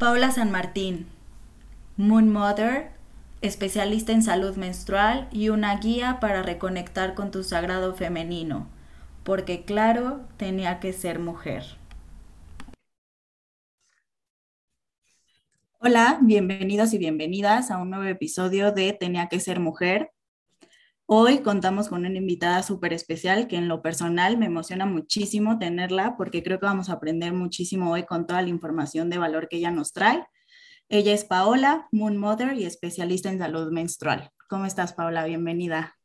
Paula San Martín, Moon Mother, especialista en salud menstrual y una guía para reconectar con tu sagrado femenino, porque claro, tenía que ser mujer. Hola, bienvenidos y bienvenidas a un nuevo episodio de Tenía que ser mujer. Hoy contamos con una invitada súper especial que en lo personal me emociona muchísimo tenerla porque creo que vamos a aprender muchísimo hoy con toda la información de valor que ella nos trae. Ella es Paola, Moon Mother y especialista en salud menstrual. ¿Cómo estás, Paola? Bienvenida.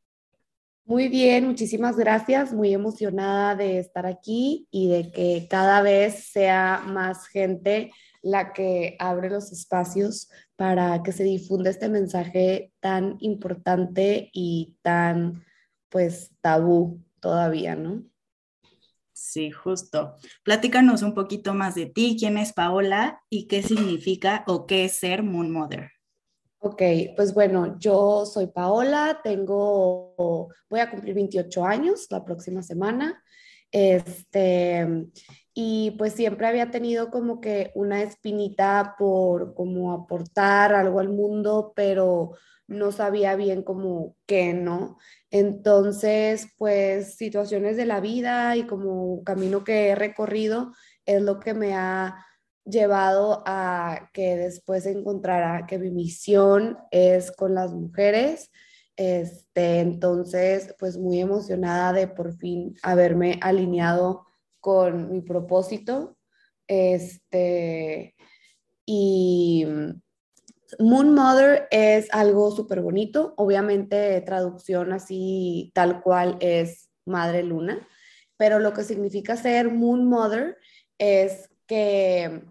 Muy bien, muchísimas gracias. Muy emocionada de estar aquí y de que cada vez sea más gente la que abre los espacios para que se difunda este mensaje tan importante y tan, pues, tabú todavía, ¿no? Sí, justo. Platícanos un poquito más de ti, quién es Paola y qué significa o qué es ser Moon Mother. Ok, pues bueno, yo soy Paola, tengo, voy a cumplir 28 años la próxima semana. Este, y pues siempre había tenido como que una espinita por como aportar algo al mundo, pero no sabía bien como qué, ¿no? Entonces, pues situaciones de la vida y como camino que he recorrido es lo que me ha llevado a que después encontrara que mi misión es con las mujeres. Este, entonces, pues muy emocionada de por fin haberme alineado con mi propósito. Este, y Moon Mother es algo súper bonito, obviamente traducción así tal cual es Madre Luna, pero lo que significa ser Moon Mother es que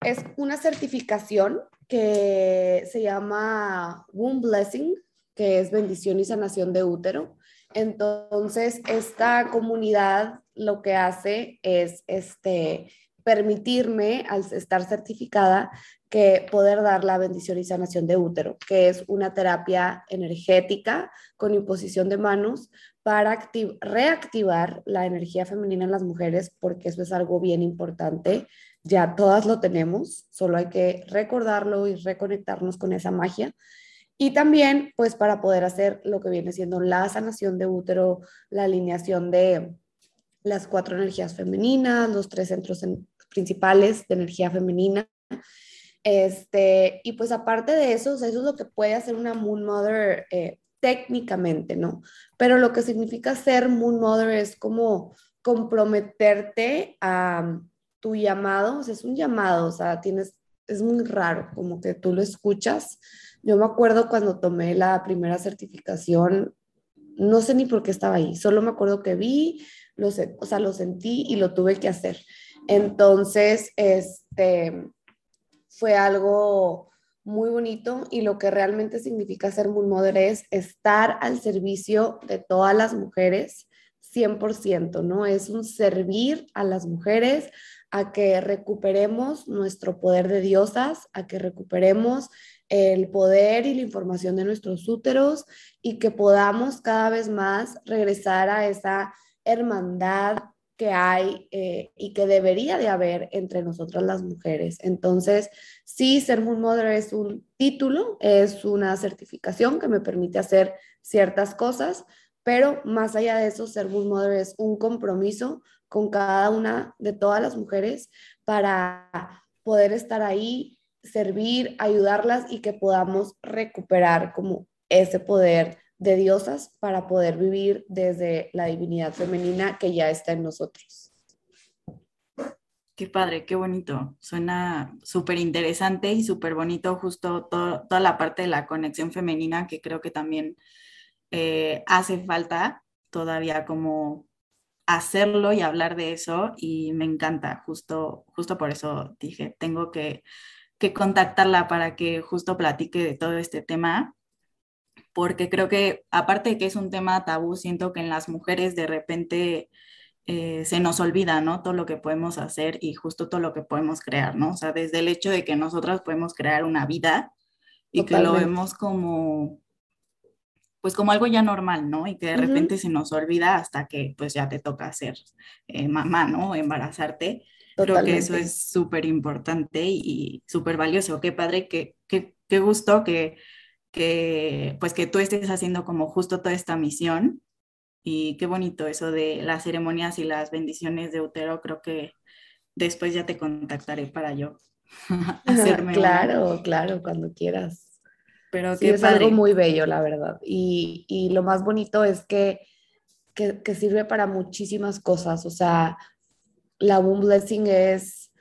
es una certificación que se llama Womb Blessing, que es bendición y sanación de útero. Entonces, esta comunidad lo que hace es este, permitirme, al estar certificada, que poder dar la bendición y sanación de útero, que es una terapia energética con imposición de manos para reactivar la energía femenina en las mujeres, porque eso es algo bien importante. Ya todas lo tenemos, solo hay que recordarlo y reconectarnos con esa magia. Y también, pues, para poder hacer lo que viene siendo la sanación de útero, la alineación de las cuatro energías femeninas, los tres centros principales de energía femenina. Este, y pues aparte de eso, eso es lo que puede hacer una Moon Mother eh, técnicamente, ¿no? Pero lo que significa ser Moon Mother es como comprometerte a tu llamado, o sea, es un llamado, o sea, tienes, es muy raro, como que tú lo escuchas. Yo me acuerdo cuando tomé la primera certificación, no sé ni por qué estaba ahí, solo me acuerdo que vi, lo, o sea, lo sentí y lo tuve que hacer. Entonces, este, fue algo muy bonito y lo que realmente significa ser Moon Mother es estar al servicio de todas las mujeres 100%, ¿no? Es un servir a las mujeres a que recuperemos nuestro poder de diosas, a que recuperemos el poder y la información de nuestros úteros y que podamos cada vez más regresar a esa hermandad que hay eh, y que debería de haber entre nosotras las mujeres. Entonces, sí, ser Moon Mother es un título, es una certificación que me permite hacer ciertas cosas, pero más allá de eso, ser Moon Mother es un compromiso con cada una de todas las mujeres para poder estar ahí, servir, ayudarlas y que podamos recuperar como ese poder de diosas para poder vivir desde la divinidad femenina que ya está en nosotros. Qué padre, qué bonito. Suena súper interesante y súper bonito justo toda la parte de la conexión femenina que creo que también eh, hace falta todavía como hacerlo y hablar de eso y me encanta, justo, justo por eso dije, tengo que, que contactarla para que justo platique de todo este tema porque creo que aparte de que es un tema tabú, siento que en las mujeres de repente eh, se nos olvida, ¿no? Todo lo que podemos hacer y justo todo lo que podemos crear, ¿no? O sea, desde el hecho de que nosotras podemos crear una vida y que lo vemos como, pues como algo ya normal, ¿no? Y que de repente se nos olvida hasta que pues ya te toca ser eh, mamá, ¿no? Embarazarte. Creo que eso es súper importante y, súper valioso. Qué padre, qué, qué, qué gusto que, que, pues que tú estés haciendo como justo toda esta misión y qué bonito eso de las ceremonias y las bendiciones de útero. Creo que después ya te contactaré para yo hacerme. claro, claro, cuando quieras. Pero sí, es algo muy bello, la verdad. Y, y lo más bonito es que, que, que, sirve para muchísimas cosas. O sea, la Womb Blessing es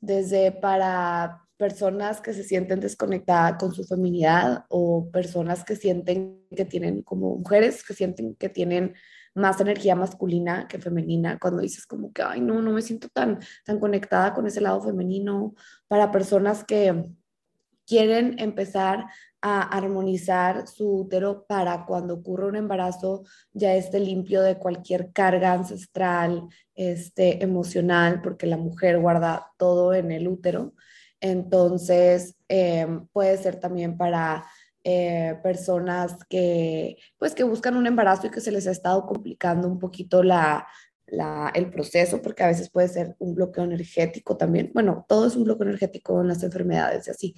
desde para personas que se sienten desconectadas con su feminidad o personas que sienten que tienen, como mujeres que sienten que tienen más energía masculina que femenina, cuando dices como que, ay, no, no me siento tan, tan conectada con ese lado femenino, para personas que quieren empezar a armonizar su útero para cuando ocurra un embarazo ya esté limpio de cualquier carga ancestral, este, emocional, porque la mujer guarda todo en el útero. Entonces, em, puede ser también para eh, personas que, pues, que buscan un embarazo y que se les ha estado complicando un poquito la, la, el proceso, porque a veces puede ser un bloqueo energético también. Bueno, todo es un bloqueo energético en las enfermedades y así.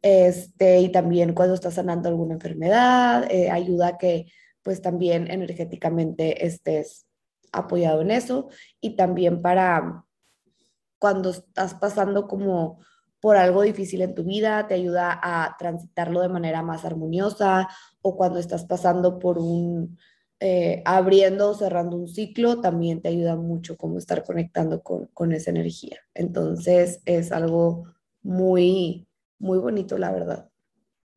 Este, y también cuando estás sanando alguna enfermedad, eh, ayuda a que pues también energéticamente estés apoyado en eso y también para cuando estás pasando como por algo difícil en tu vida, te ayuda a transitarlo de manera más armoniosa o cuando estás pasando por un, eh, abriendo o cerrando un ciclo, también te ayuda mucho como estar conectando con, con esa energía. Entonces es algo muy, muy bonito, la verdad.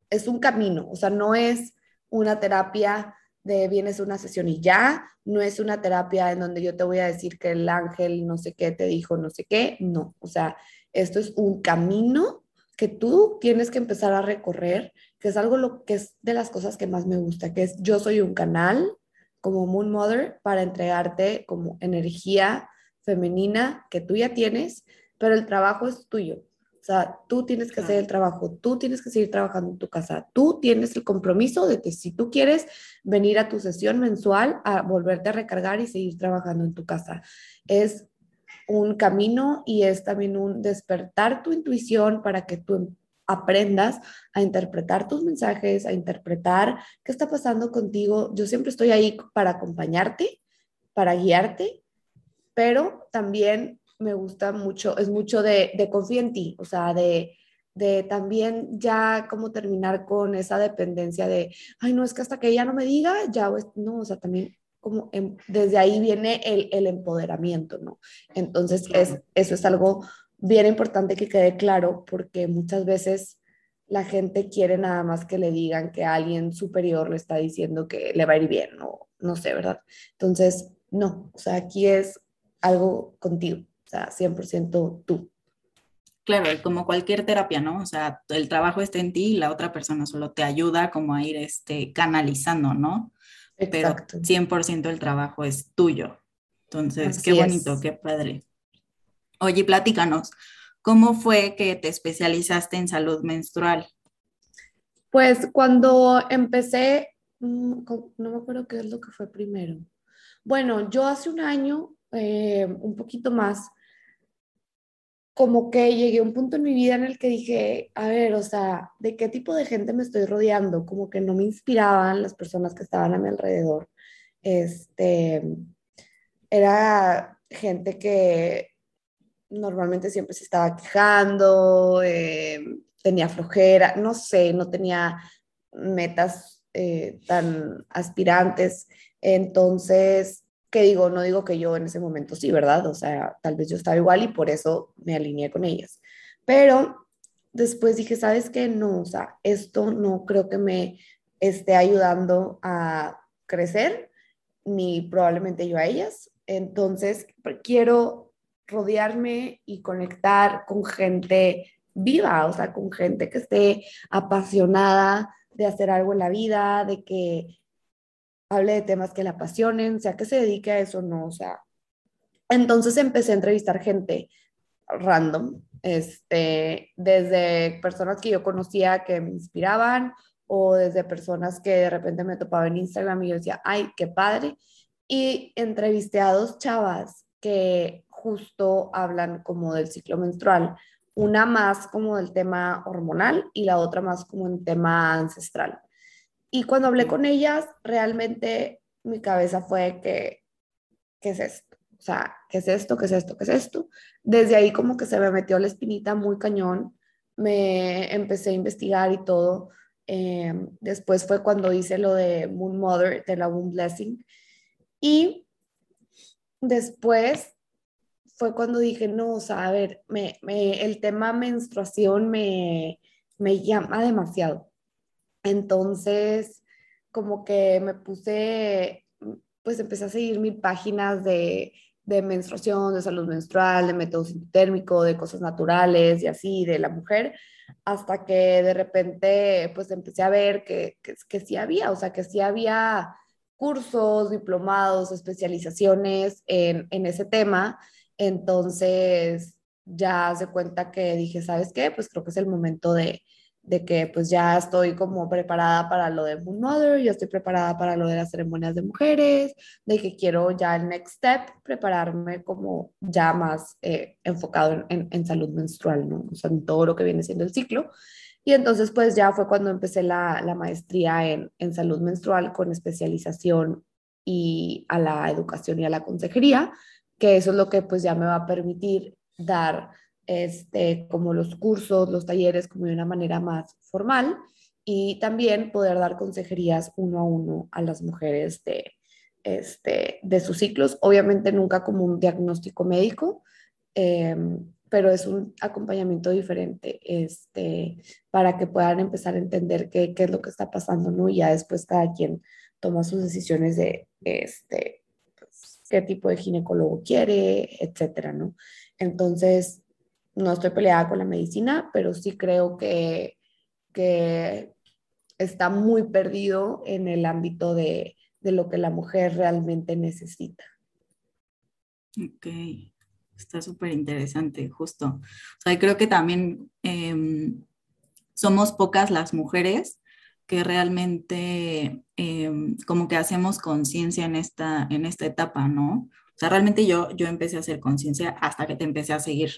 Es un camino, o sea, no es una terapia de vienes a una sesión y ya, no es una terapia en donde yo te voy a decir que el ángel no sé qué te dijo, no sé qué, no, o sea, esto es un camino que tú tienes que empezar a recorrer, que es algo lo que es de las cosas que más me gusta, que es yo soy un canal como Moon Mother para entregarte como energía femenina que tú ya tienes, pero el trabajo es tuyo. O sea, tú tienes que hacer el trabajo, tú tienes que seguir trabajando en tu casa, tú tienes el compromiso de que si tú quieres venir a tu sesión mensual a volverte a recargar y seguir trabajando en tu casa. Es un camino y es también un despertar tu intuición para que tú aprendas a interpretar tus mensajes, a interpretar qué está pasando contigo. Yo siempre estoy ahí para acompañarte, para guiarte, pero también me gusta mucho, es mucho de, de confía en ti, o sea, de, de también ya como terminar con esa dependencia de, ay, no, es que hasta que ella no me diga, ya, no, o sea, también como em, desde ahí viene el, el empoderamiento, ¿no? Entonces, es, eso es algo bien importante que quede claro porque muchas veces la gente quiere nada más que le digan que alguien superior le está diciendo que le va a ir bien, no, no sé, ¿verdad? Entonces, no, o sea, aquí es algo contigo. O sea, 100% tú. Claro, como cualquier terapia, ¿no? O sea, el trabajo está en ti y la otra persona solo te ayuda como a ir este, canalizando, ¿no? Exacto. Pero 100% el trabajo es tuyo. Entonces, qué bonito, qué padre. Oye, platícanos, ¿cómo fue que te especializaste en salud menstrual? Pues cuando empecé, mm, no me acuerdo qué es lo que fue primero. Bueno, yo hace un año, eh, un poquito más, como que llegué a un punto en mi vida en el que dije, a ver, o sea, ¿de qué tipo de gente me estoy rodeando? Como que no me inspiraban las personas que estaban a mi alrededor. Este, era gente que normalmente siempre se estaba quejando, eh, tenía flojera, no sé, no tenía metas eh, tan aspirantes. Entonces, que digo, no digo que yo en ese momento sí, ¿verdad? O sea, tal vez yo estaba igual y por eso me alineé con ellas. Pero después dije, ¿sabes qué? No, o sea, esto no creo que me esté ayudando a crecer, ni probablemente yo a ellas. Entonces, quiero rodearme y conectar con gente viva, o sea, con gente que esté apasionada de hacer algo en la vida, de que hable de temas que le apasionen, sea que se dedique a eso o no, o sea. Entonces empecé a entrevistar gente random, este, desde personas que yo conocía que me inspiraban o desde personas que de repente me topaba en Instagram y yo decía, ay, qué padre. Y entrevisté a dos chavas que justo hablan como del ciclo menstrual, una más como del tema hormonal y la otra más como un tema ancestral. Y cuando hablé con ellas, realmente mi cabeza fue que, ¿qué es esto? O sea, ¿qué es esto? ¿Qué es esto? ¿Qué es esto? Desde ahí como que se me metió la espinita muy cañón, me empecé a investigar y todo. Eh, después fue cuando hice lo de Moon Mother, de la Moon Blessing. Y después fue cuando dije, no, o sea, a ver, me, me, el tema menstruación me, me llama demasiado. Entonces, como que me puse, pues empecé a seguir mil páginas de, de menstruación, de salud menstrual, de método térmico, de cosas naturales y así, de la mujer, hasta que de repente, pues empecé a ver que, que, que sí había, o sea, que sí había cursos, diplomados, especializaciones en, en ese tema. Entonces, ya se cuenta que dije, ¿sabes qué? Pues creo que es el momento de, de que pues ya estoy como preparada para lo de Moon Mother, ya estoy preparada para lo de las ceremonias de mujeres, de que quiero ya el next step, prepararme como ya más eh, enfocado en, en, salud menstrual, ¿no? O sea, en todo lo que viene siendo el ciclo. Y entonces pues ya fue cuando empecé la, la maestría en, en salud menstrual con especialización y a la educación y a la consejería, que eso es lo que pues ya me va a permitir dar este, como los cursos, los talleres, como de una manera más formal y también poder dar consejerías uno a uno a las mujeres de, este, de sus ciclos, obviamente nunca como un diagnóstico médico, eh, pero es un acompañamiento diferente este, para que puedan empezar a entender qué, qué, es lo que está pasando, ¿no? Y ya después cada quien toma sus decisiones de este, pues, qué tipo de ginecólogo quiere, etcétera, ¿no? Entonces, no estoy peleada con la medicina, pero sí creo que, que está muy perdido en el ámbito de, de lo que la mujer realmente necesita. Ok, está súper interesante, justo. O sea, creo que también eh, somos pocas las mujeres que realmente eh, como que hacemos conciencia en esta, en esta etapa, ¿no? O sea, realmente yo, yo empecé a hacer conciencia hasta que te empecé a seguir.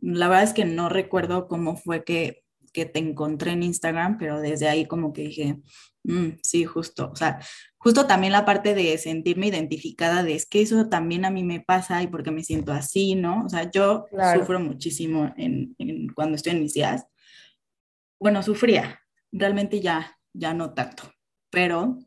La verdad es que no recuerdo cómo fue que, que te encontré en Instagram, pero desde ahí como que dije, mm, sí, justo. O sea, justo también la parte de sentirme identificada de es que eso también a mí me pasa y porque me siento así, ¿no? O sea, yo claro. sufro muchísimo en, en, cuando estoy en mis días. Bueno, sufría, realmente ya, ya no tanto, pero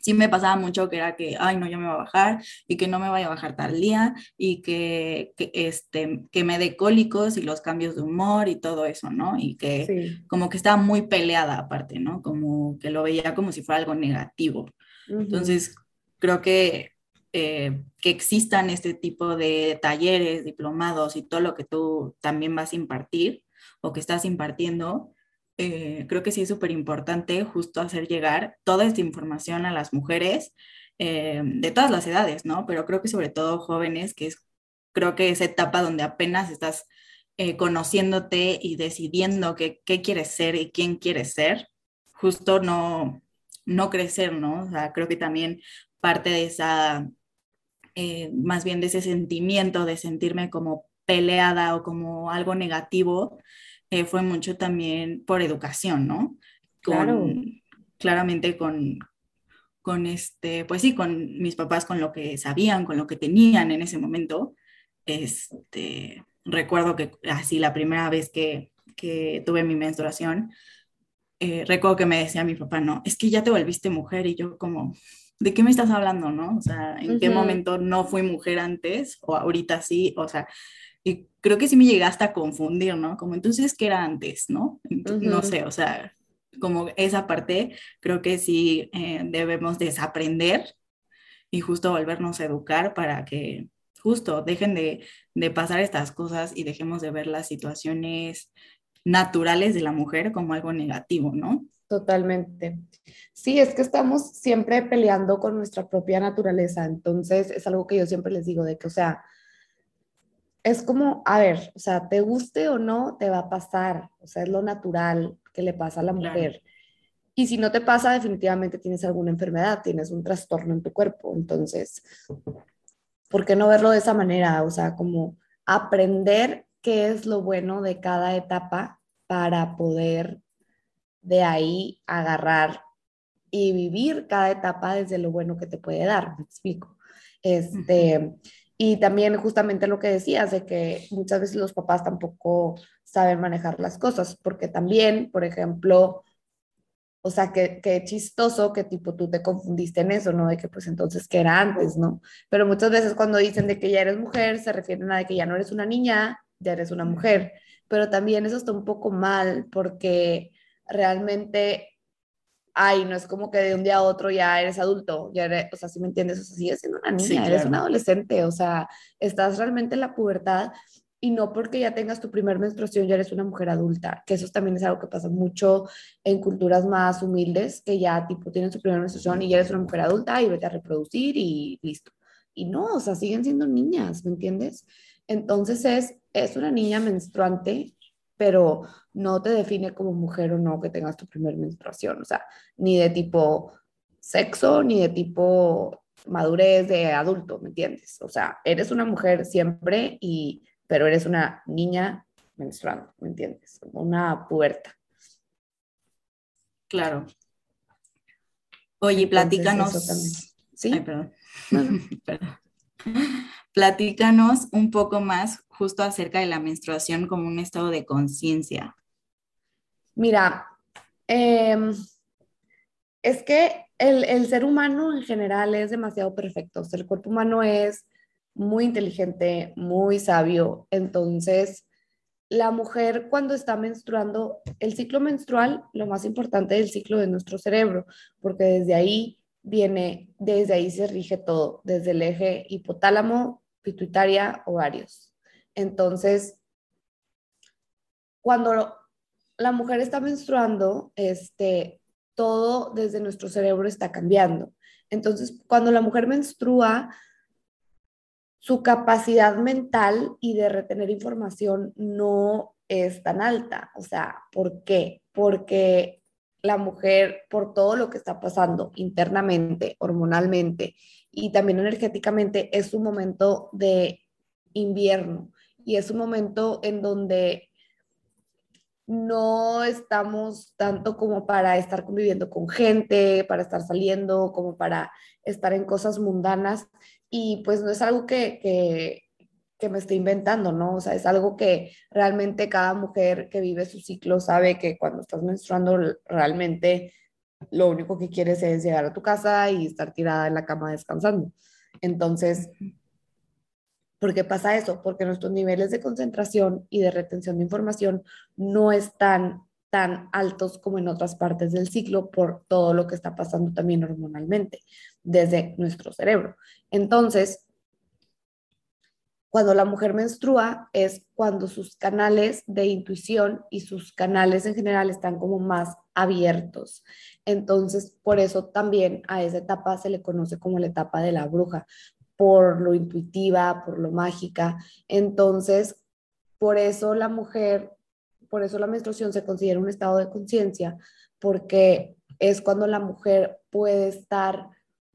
sí me pasaba mucho que era que, ay, no, yo me voy a bajar y que no me vaya a bajar tal día y que, que, este, que me dé cólicos y los cambios de humor y todo eso, ¿no? Y que sí. como que estaba muy peleada aparte, ¿no? Como que lo veía como si fuera algo negativo. Uh -huh. Entonces, creo que, eh, que existan este tipo de talleres, diplomados y todo lo que tú también vas a impartir o que estás impartiendo, eh, creo que sí es súper importante justo hacer llegar toda esta información a las mujeres eh, de todas las edades, ¿no? Pero creo que sobre todo jóvenes, que es creo que esa etapa donde apenas estás eh, conociéndote y decidiendo qué, quieres ser y quién quieres ser, justo no, no crecer, ¿no? O sea, creo que también parte de esa, eh, más bien de ese sentimiento de sentirme como peleada o como algo negativo, eh, fue mucho también por educación, ¿no? Con, claro. Claramente con, con este, pues sí, con mis papás, con lo que sabían, con lo que tenían en ese momento. Este, recuerdo que así la primera vez que, que tuve mi menstruación, eh, recuerdo que me decía mi papá, no, es que ya te volviste mujer y yo como, ¿de qué me estás hablando, no? O sea, ¿en uh -huh. qué momento no fui mujer antes o ahorita sí? O sea, creo que sí me llegaste a confundir, ¿no? Como entonces, ¿qué era antes, no? Entonces, uh -huh. No sé, o sea, como esa parte creo que sí eh, debemos desaprender y justo volvernos a educar para que justo dejen de, de, pasar estas cosas y dejemos de ver las situaciones naturales de la mujer como algo negativo, ¿no? Totalmente. Sí, es que estamos siempre peleando con nuestra propia naturaleza, entonces es algo que yo siempre les digo de que, o sea, es como, a ver, o sea, te guste o no, te va a pasar, o sea, es lo natural que le pasa a la mujer. Claro. Y si no te pasa, definitivamente tienes alguna enfermedad, tienes un trastorno en tu cuerpo. Entonces, ¿por qué no verlo de esa manera? O sea, como aprender qué es lo bueno de cada etapa para poder de ahí agarrar y vivir cada etapa desde lo bueno que te puede dar, me explico. Este, y también justamente lo que decías de que muchas veces los papás tampoco saben manejar las cosas, porque también, por ejemplo, o sea, que, que chistoso que tipo tú te confundiste en eso, ¿no? De que pues entonces, ¿qué era antes, no? Pero muchas veces cuando dicen de que ya eres mujer, se refieren a de que ya no eres una niña, ya eres una mujer. Pero también eso está un poco mal porque realmente, ay, no es como que de un día a otro ya eres adulto, ya eres, o sea, si me entiendes, o sea, sigues siendo una niña, eres una adolescente, o sea, estás realmente en la pubertad y no porque ya tengas tu primer menstruación ya eres una mujer adulta, que eso también es algo que pasa mucho en culturas más humildes, que ya tipo tienen su primera menstruación y ya eres una mujer adulta y vete a reproducir y listo. Y no, o sea, siguen siendo niñas, ¿me entiendes? Entonces es, es una niña menstruante, pero no te define como mujer o no que tengas tu primer menstruación, o sea, ni de tipo sexo, ni de tipo madurez de adulto, ¿me entiendes? O sea, eres una mujer siempre y pero eres una niña menstruando, ¿me entiendes? Una puerta. Claro. Oye, platícanos. Sí. Ay, perdón. perdón. Platícanos un poco más justo acerca de la menstruación como un estado de conciencia. Mira, em, es que el, el, ser humano en general es demasiado perfecto. El cuerpo humano es muy inteligente, muy sabio. Entonces, la mujer cuando está menstruando, el ciclo menstrual, lo más importante del ciclo de nuestro cerebro, porque desde ahí viene, desde ahí se rige todo, desde el eje hipotálamo, pituitaria, ovarios. Entonces, cuando la mujer está menstruando, este, todo desde nuestro cerebro está cambiando. Entonces, cuando la mujer menstrua, su capacidad mental y de retener información no es tan alta. O sea, ¿por qué? Porque la mujer, por todo lo que está pasando internamente, hormonalmente y también energéticamente, es un momento de invierno y es un momento en donde no estamos tanto como para estar conviviendo con gente, para estar saliendo, como para estar en cosas mundanas, y pues no es algo que, que, me estoy inventando, ¿no? O sea, es algo que realmente cada mujer que vive su ciclo sabe que cuando estás menstruando realmente lo único que quieres es llegar a tu casa y estar tirada en la cama descansando. Entonces, ¿por qué pasa eso? Porque nuestros niveles de concentración y de retención de información no están tan altos como en otras partes del ciclo por todo lo que está pasando también hormonalmente desde nuestro cerebro. Entonces, cuando la mujer menstrua es cuando sus canales de intuición y sus canales en general están como más abiertos. Entonces, por eso también a esa etapa se le conoce como la etapa de la bruja, por lo intuitiva, por lo mágica. Entonces, por eso la mujer por eso la menstruación se considera un estado de conciencia, porque es cuando la mujer puede estar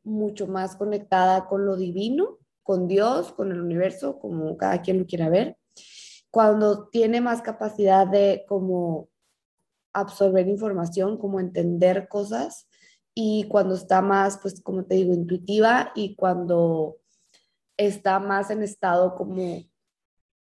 mucho más conectada con lo divino, con Dios, con el universo, como cada quien lo quiera ver, cuando tiene más capacidad de como absorber información, como entender cosas y cuando está más, pues como te digo, intuitiva y cuando está más en estado como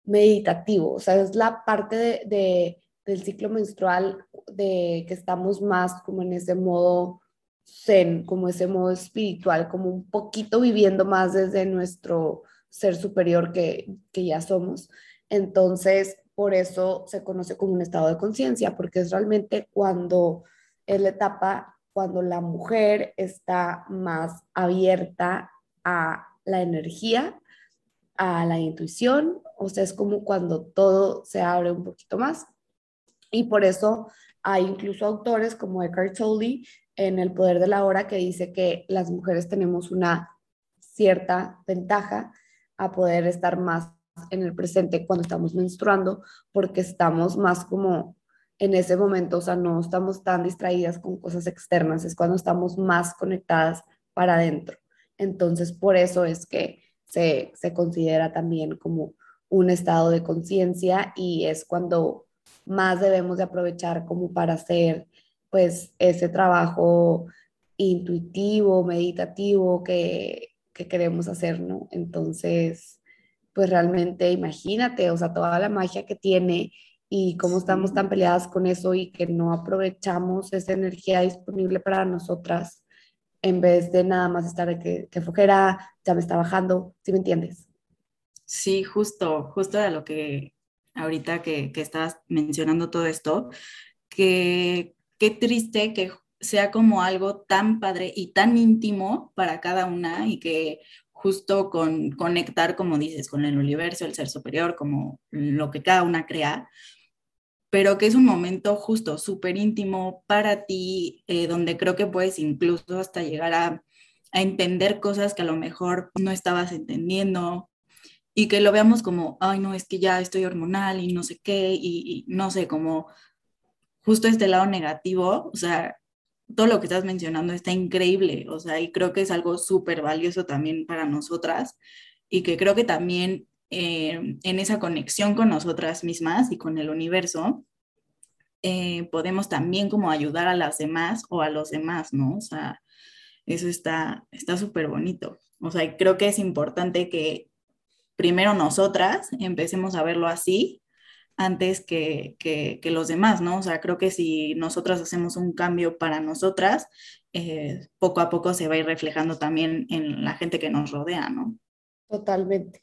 meditativo, o sea, es la parte de, del ciclo menstrual, de que estamos más como en ese modo zen, como ese modo espiritual, como un poquito viviendo más desde nuestro ser superior que, que ya somos. Entonces, por eso se conoce como un estado de conciencia, porque es realmente cuando es la etapa, cuando la mujer está más abierta a la energía, a la intuición, o sea, es como cuando todo se abre un poquito más y por eso hay incluso autores como Eckhart Tolle en El Poder de la Hora que dice que las mujeres tenemos una cierta ventaja a poder estar más en el presente cuando estamos menstruando, porque estamos más como en ese momento, o sea, no estamos tan distraídas con cosas externas, es cuando estamos más conectadas para adentro. Entonces, por eso es que se, se considera también como un estado de conciencia y es cuando más debemos de aprovechar como para hacer pues ese trabajo intuitivo, meditativo que, que queremos hacer, ¿no? Entonces, pues realmente imagínate, o sea, toda la magia que tiene y cómo estamos tan peleadas con eso y que no aprovechamos esa energía disponible para nosotras en vez de nada más estar de que, que flojera, ya me está bajando, ¿sí me entiendes? Sí, justo, justo de lo que ahorita que, que estabas mencionando todo esto, que qué triste que sea como algo tan padre y tan íntimo para cada una y que justo con conectar, como dices, con el universo, el ser superior, como lo que cada una crea, pero que es un momento justo, súper íntimo para ti, eh, donde creo que puedes incluso hasta llegar a, entender cosas que a lo mejor no estabas entendiendo y que lo veamos como, ay, no, es que ya estoy hormonal y no sé qué, y, y no sé, como justo este lado negativo, o sea, todo lo que estás mencionando está increíble, o sea, y creo que es algo súper valioso también para nosotras y que creo que también eh, en esa conexión con nosotras mismas y con el universo, eh, podemos también como ayudar a las demás o a los demás, ¿no? O sea, eso está súper bonito. O sea, creo que es importante que primero nosotras empecemos a verlo así antes que, los demás, ¿no? O sea, creo que si nosotras hacemos un cambio para nosotras, eh, poco a poco se va a ir reflejando también en la gente que nos rodea, ¿no? Totalmente,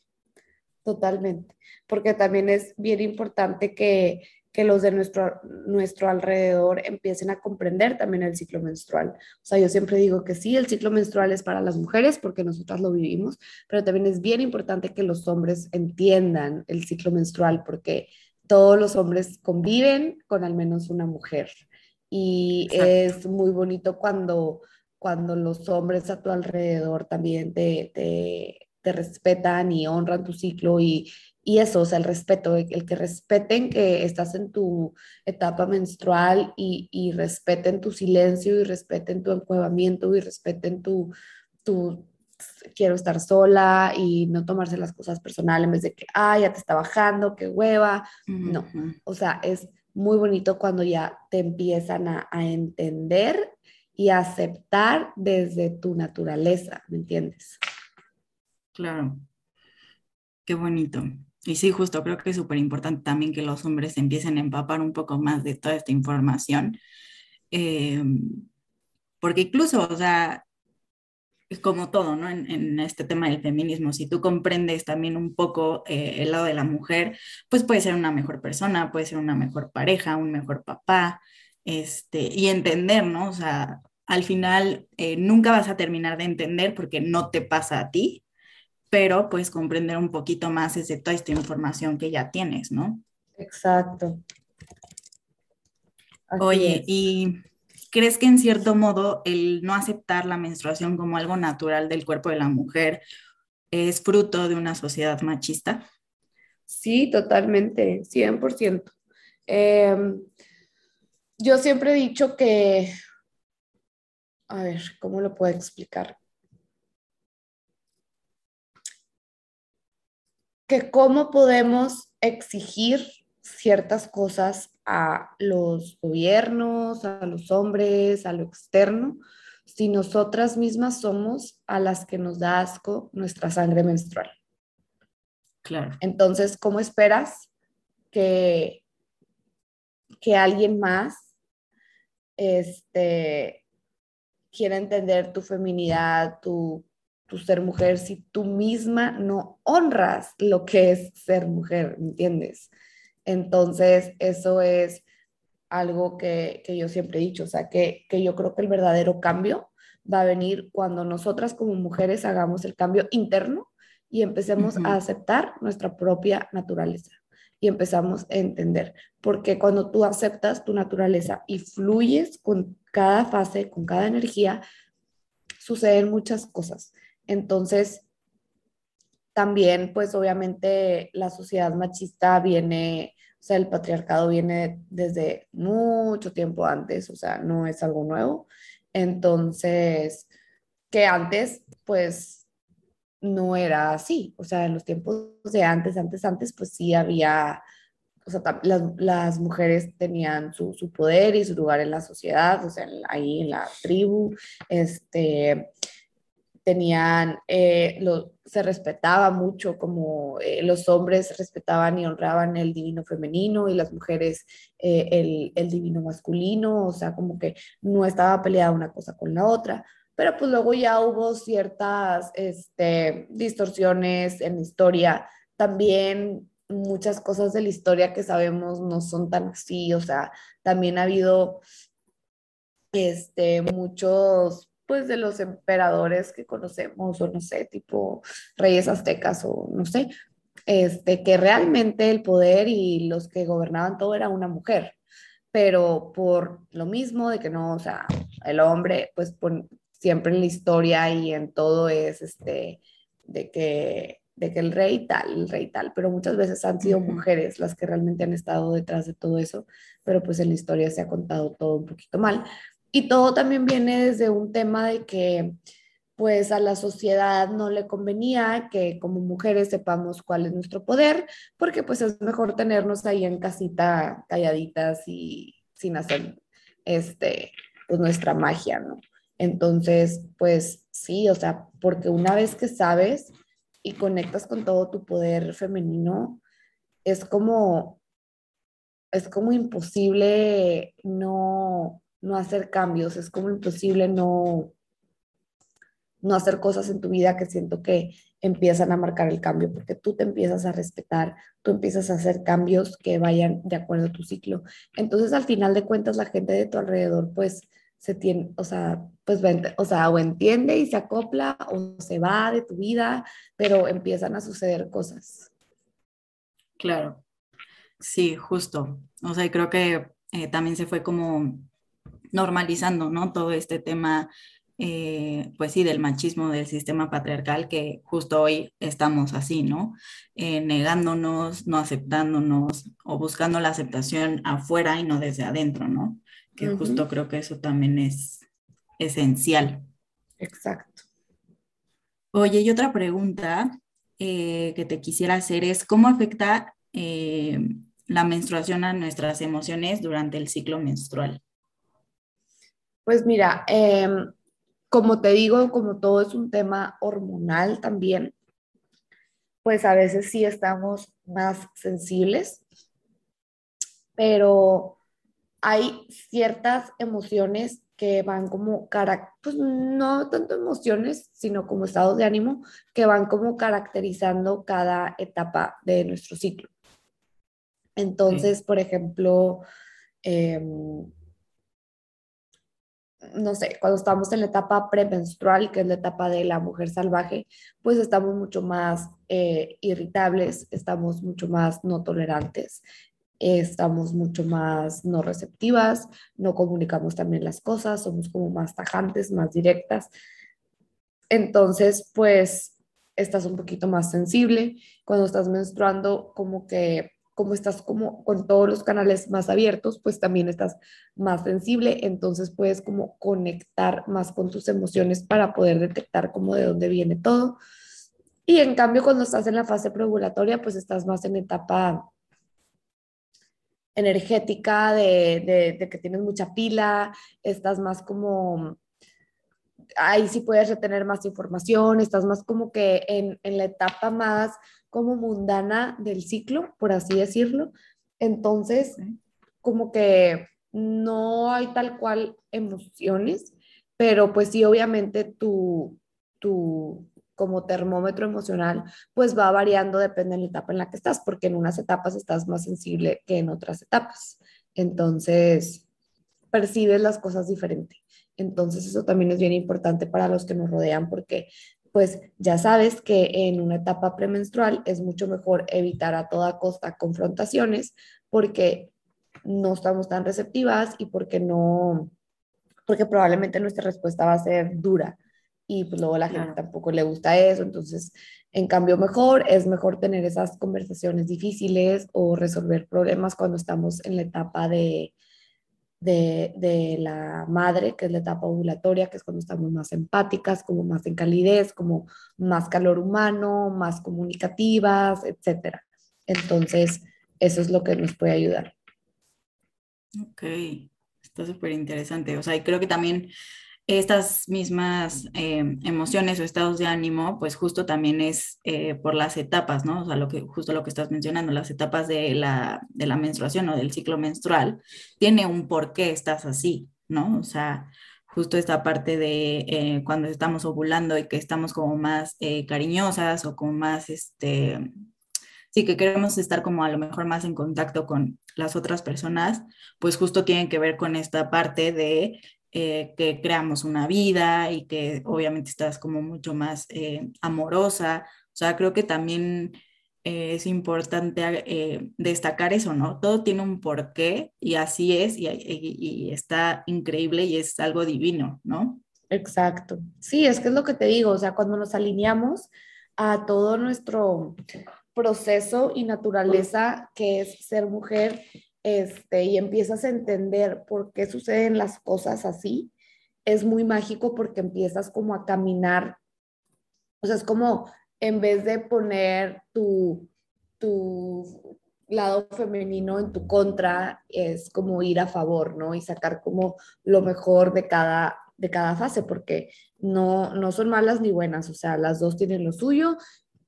totalmente, porque también es bien importante que, que los de nuestro, nuestro alrededor empiecen a comprender también el ciclo menstrual. O sea, yo siempre digo que sí, el ciclo menstrual es para las mujeres porque nosotras lo vivimos, pero también es bien importante que los hombres entiendan el ciclo menstrual porque todos los hombres conviven con al menos una mujer. Y es muy bonito cuando, cuando los hombres a tu alrededor también te, te, te respetan y honran tu ciclo y, y eso, o sea, el respeto, el, que respeten que estás en tu etapa menstrual y, y, respeten tu silencio y respeten tu encuevamiento y respeten tu, tu, quiero estar sola y no tomarse las cosas personales en vez de que, ah, ya te está bajando, qué hueva. No, o sea, es muy bonito cuando ya te empiezan a, a entender y a aceptar desde tu naturaleza, ¿me entiendes? Claro, qué bonito. Y sí, justo creo que es súper importante también que los hombres empiecen a empapar un poco más de toda esta información. Eh, porque incluso, o sea, como todo, ¿no? En, este tema del feminismo, si tú comprendes también un poco eh, el lado de la mujer, pues puede ser una mejor persona, puede ser una mejor pareja, un mejor papá, este, y entender, ¿no? O sea, al final eh, nunca vas a terminar de entender porque no te pasa a ti, pero puedes comprender un poquito más desde toda esta información que ya tienes, ¿no? Exacto. Oye, y ¿Crees que en cierto modo el no aceptar la menstruación como algo natural del cuerpo de la mujer es fruto de una sociedad machista? Sí, totalmente, 100%. Em, yo siempre he dicho que, a ver, ¿cómo lo puedo explicar? Que cómo podemos exigir ciertas cosas a los gobiernos, a los hombres, a lo externo, si nosotras mismas somos a las que nos da asco nuestra sangre menstrual. Claro. Entonces, ¿cómo esperas que, que alguien más este, quiera entender tu feminidad, tu, tu ser mujer, si tú misma no honras lo que es ser mujer, ¿entiendes? Entonces, eso es algo que, yo siempre he dicho, o sea, que, yo creo que el verdadero cambio va a venir cuando nosotras como mujeres hagamos el cambio interno y empecemos a aceptar nuestra propia naturaleza y empezamos a entender, porque cuando tú aceptas tu naturaleza y fluyes con cada fase, con cada energía, suceden muchas cosas. Entonces, también, pues obviamente la sociedad machista viene, o sea, el patriarcado viene desde mucho tiempo antes, o sea, no es algo nuevo. Entonces, que antes, pues no era así. O sea, en los tiempos de antes, antes, antes, pues sí había, o sea, las, las mujeres tenían su, su, poder y su lugar en la sociedad, o sea, ahí en la tribu, este, tenían, eh, lo, se respetaba mucho como eh, los hombres respetaban y honraban el divino femenino y las mujeres eh, el, el, divino masculino, o sea, como que no estaba peleada una cosa con la otra, pero pues luego ya hubo ciertas este, distorsiones en la historia, también muchas cosas de la historia que sabemos no son tan así, o sea, también ha habido este, muchos pues de los emperadores que conocemos o no sé, tipo reyes aztecas o no sé, este, que realmente el poder y los que gobernaban todo era una mujer, pero por lo mismo de que no, o sea, el hombre, pues siempre en la historia y en todo es este, de que de que el rey tal, el rey tal, pero muchas veces han sido mujeres las que realmente han estado detrás de todo eso, pero pues en la historia se ha contado todo un poquito mal. Y todo también viene desde un tema de que pues a la sociedad no le convenía que como mujeres sepamos cuál es nuestro poder, porque pues es mejor tenernos ahí en casita calladitas y sin hacer este pues nuestra magia, ¿no? Entonces, pues sí, o sea, porque una vez que sabes y conectas con todo tu poder femenino, es como es como imposible no no hacer cambios, es como imposible no, no hacer cosas en tu vida que siento que empiezan a marcar el cambio, porque tú te empiezas a respetar, tú empiezas a hacer cambios que vayan de acuerdo a tu ciclo. Entonces, al final de cuentas, la gente de tu alrededor, pues, se tiene, o sea, pues, o sea, o entiende y se acopla o se va de tu vida, pero empiezan a suceder cosas. Claro, sí, justo. O sea, creo que eh, también se fue como normalizando, ¿no? Todo este tema, eh, pues sí, del machismo, del sistema patriarcal, que justo hoy estamos así, ¿no? Eh, negándonos, no aceptándonos o buscando la aceptación afuera y no desde adentro, ¿no? Que justo creo que eso también es esencial. Exacto. Oye, y otra pregunta eh, que te quisiera hacer es, ¿cómo afecta la menstruación a nuestras emociones durante el ciclo menstrual? Pues mira, em, como te digo, como todo es un tema hormonal también, pues a veces sí estamos más sensibles, pero hay ciertas emociones que van como, pues no tanto emociones, sino como estados de ánimo, que van como caracterizando cada etapa de nuestro ciclo. Entonces, por ejemplo, em, no sé, cuando estamos en la etapa premenstrual, que es la etapa de la mujer salvaje, pues estamos mucho más eh, irritables, estamos mucho más no tolerantes, estamos mucho más no receptivas, no comunicamos también las cosas, somos como más tajantes, más directas. Entonces, pues estás un poquito más sensible. Cuando estás menstruando, como que como estás como con todos los canales más abiertos, pues también estás más sensible, entonces puedes como conectar más con tus emociones para poder detectar como de dónde viene todo. Y en cambio, cuando estás en la fase preovulatoria, pues estás más en etapa energética, de, de, que tienes mucha pila, estás más como, ahí sí puedes retener más información, estás más como que en, en la etapa más como mundana del ciclo, por así decirlo. Entonces, como que no hay tal cual emociones, pero pues sí, obviamente tu, tu como termómetro emocional, pues va variando, depende de la etapa en la que estás, porque en unas etapas estás más sensible que en otras etapas. Entonces, percibes las cosas diferente. Entonces, eso también es bien importante para los que nos rodean, porque pues ya sabes que en una etapa premenstrual es mucho mejor evitar a toda costa confrontaciones porque no estamos tan receptivas y porque no, porque probablemente nuestra respuesta va a ser dura y pues luego la gente tampoco le gusta eso, entonces en cambio mejor es mejor tener esas conversaciones difíciles o resolver problemas cuando estamos en la etapa de de, la madre, que es la etapa ovulatoria, que es cuando estamos más empáticas, como más en calidez, como más calor humano, más comunicativas, etc. Entonces, eso es lo que nos puede ayudar. Ok, está súper interesante. O sea, y creo que también estas mismas eh, emociones o estados de ánimo, pues justo también es eh, por las etapas, ¿no? O sea, lo que, justo lo que estás mencionando, las etapas de la, de la menstruación o del ciclo menstrual, tiene un por qué estás así, ¿no? O sea, justo esta parte de eh, cuando estamos ovulando y que estamos como más cariñosas o como más, este, sí, que queremos estar como a lo mejor más en contacto con las otras personas, pues justo tienen que ver con esta parte de eh, que creamos una vida y que obviamente estás como mucho más eh, amorosa. O sea, creo que también eh, es importante destacar eso, ¿no? Todo tiene un porqué y así es y, y, está increíble y es algo divino, ¿no? Exacto. Sí, es que es lo que te digo, o sea, cuando nos alineamos a todo nuestro proceso y naturaleza que es ser mujer, este, y empiezas a entender por qué suceden las cosas así, es muy mágico porque empiezas como a caminar, o sea, es como en vez de poner tu, tu lado femenino en tu contra, es como ir a favor, ¿no? Y sacar como lo mejor de cada, de cada fase, porque no, no son malas ni buenas, o sea, las dos tienen lo suyo,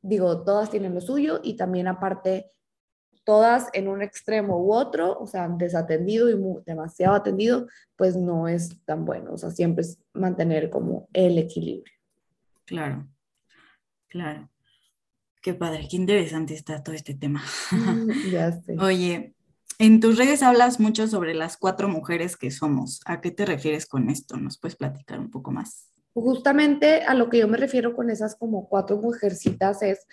digo, todas tienen lo suyo y también aparte todas en un extremo u otro, o sea, desatendido y demasiado atendido, pues no es tan bueno. O sea, siempre es mantener como el equilibrio. Claro, claro. Qué padre, qué interesante está todo este tema. ya sé. Oye, en tus redes hablas mucho sobre las cuatro mujeres que somos. ¿A qué te refieres con esto? ¿Nos puedes platicar un poco más? Justamente a lo que yo me refiero con esas como cuatro mujercitas es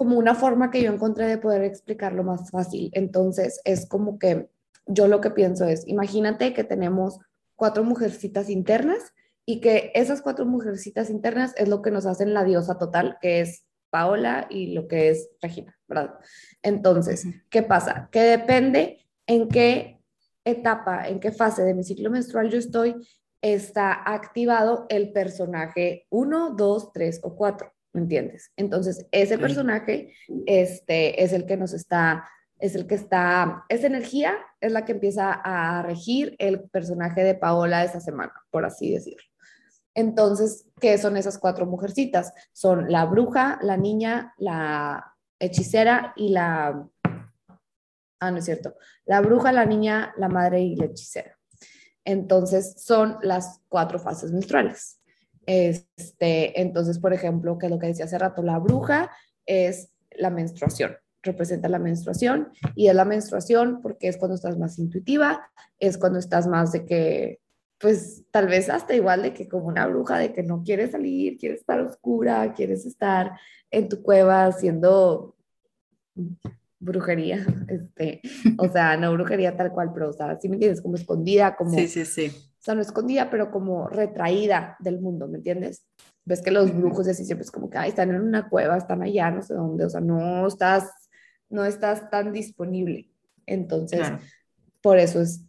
como una forma que yo encontré de poder explicarlo más fácil. Entonces, es como que yo lo que pienso es, imagínate que tenemos cuatro mujercitas internas y que esas cuatro mujercitas internas es lo que nos hacen la diosa total, que es Paola y lo que es Regina, ¿verdad? Entonces, ¿qué pasa? Que depende en qué etapa, en qué fase de mi ciclo menstrual yo estoy, está activado el personaje 1, 2, 3 o 4. ¿Me entiendes? Entonces, ese personaje este, es el que nos está, es el que está, esa energía es la que empieza a regir el personaje de Paola esa semana, por así decirlo. Entonces, ¿qué son esas cuatro mujercitas? Son la bruja, la niña, la hechicera y la... Ah, no es cierto. La bruja, la niña, la madre y la hechicera. Entonces, son las cuatro fases menstruales. Este, entonces, por ejemplo, que lo que decía hace rato, la bruja es la menstruación, representa la menstruación y es la menstruación porque es cuando estás más intuitiva, es cuando estás más de que, pues tal vez hasta igual de que como una bruja, de que no quieres salir, quieres estar oscura, quieres estar en tu cueva haciendo brujería, este, o sea, no brujería tal cual, pero, o sea, si me entiendes, como escondida, como... Sí, sí, sí o sea, no escondida, pero como retraída del mundo, ¿me entiendes? Ves que los brujos así siempre es como que están en una cueva, están allá, no sé dónde, o sea, no estás, no estás tan disponible. Entonces, por eso es,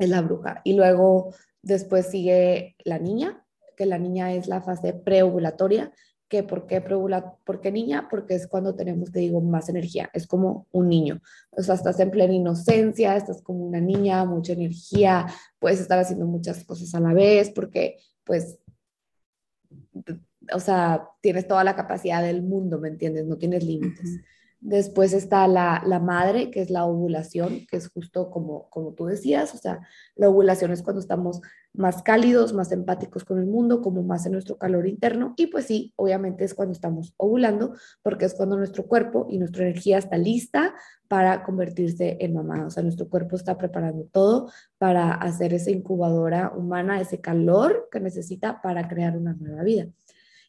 es la bruja. Y luego después sigue la niña, que la niña es la fase preovulatoria, que ¿por qué, ¿por qué niña? Porque es cuando tenemos, te digo, más energía, es como un niño, o sea, estás en plena inocencia, estás como una niña, mucha energía, puedes estar haciendo muchas cosas a la vez, porque pues, o sea, tienes toda la capacidad del mundo, ¿me entiendes? No tienes límites. Después está la, la, madre, que es la ovulación, que es justo como, como tú decías, o sea, la ovulación es cuando estamos más cálidos, más empáticos con el mundo, como más en nuestro calor interno. Y pues sí, obviamente es cuando estamos ovulando, porque es cuando nuestro cuerpo y nuestra energía está lista para convertirse en mamá. O sea, nuestro cuerpo está preparando todo para hacer esa incubadora humana, ese calor que necesita para crear una nueva vida.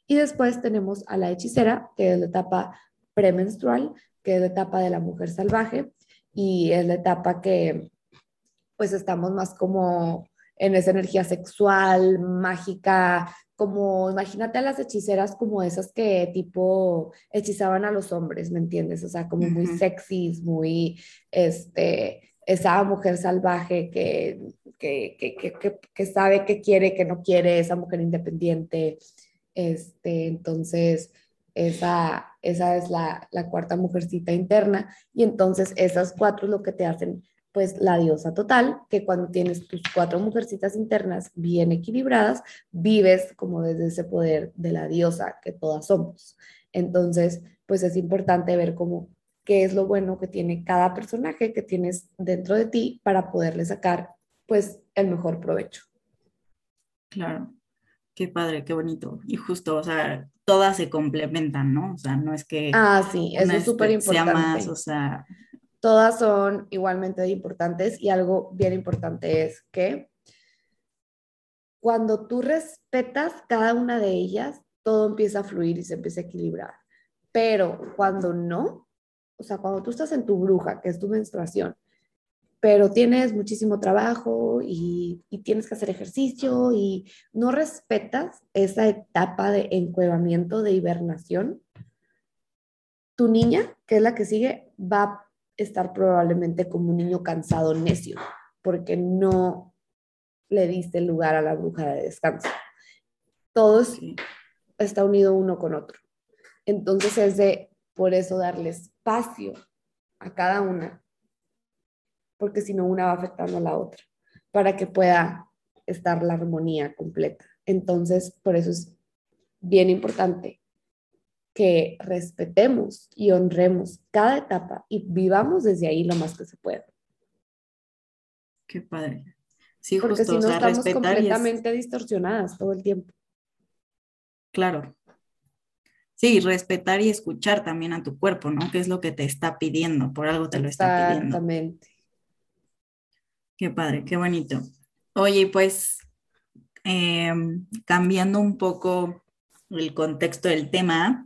Y después tenemos a la hechicera, que es la etapa premenstrual, que es la etapa de la mujer salvaje y es la etapa que pues estamos más como en esa energía sexual, mágica, como imagínate a las hechiceras como esas que tipo hechizaban a los hombres, ¿me entiendes? O sea, como muy sexys, muy, este, esa mujer salvaje que, que, que, que, sabe que quiere, que no quiere, esa mujer independiente. Este, entonces, esa, esa es la, la cuarta mujercita interna. Y entonces esas cuatro es lo que te hacen pues la diosa total, que cuando tienes tus cuatro mujercitas internas bien equilibradas, vives como desde ese poder de la diosa que todas somos. Entonces, pues es importante ver cómo qué es lo bueno que tiene cada personaje que tienes dentro de ti para poderle sacar pues el mejor provecho. Claro, qué padre, qué bonito. Y justo, o sea, todas se complementan, ¿no? O sea, no es que... Ah, sí, eso es súper importante. más, o sea... Todas son igualmente importantes y algo bien importante es que cuando tú respetas cada una de ellas, todo empieza a fluir y se empieza a equilibrar. Pero cuando no, o sea, cuando tú estás en tu bruja, que es tu menstruación, pero tienes muchísimo trabajo y, tienes que hacer ejercicio y no respetas esa etapa de encuevamiento, de hibernación, tu niña, que es la que sigue, va a estar probablemente como un niño cansado, necio, porque no le diste lugar a la bruja de descanso. Todo está unido uno con otro. Entonces es de por eso darle espacio a cada una, porque si no una va afectando a la otra, para que pueda estar la armonía completa. Entonces, por eso es bien importante que respetemos y honremos cada etapa y vivamos desde ahí lo más que se pueda. Qué padre. Sí, Porque si no estamos completamente distorsionadas todo el tiempo. Claro, Sí, respetar y escuchar también a tu cuerpo, ¿no? ¿Qué es lo que te está pidiendo? Por algo te lo está pidiendo. Exactamente. Qué padre, qué bonito. Oye, pues em, cambiando un poco el contexto del tema,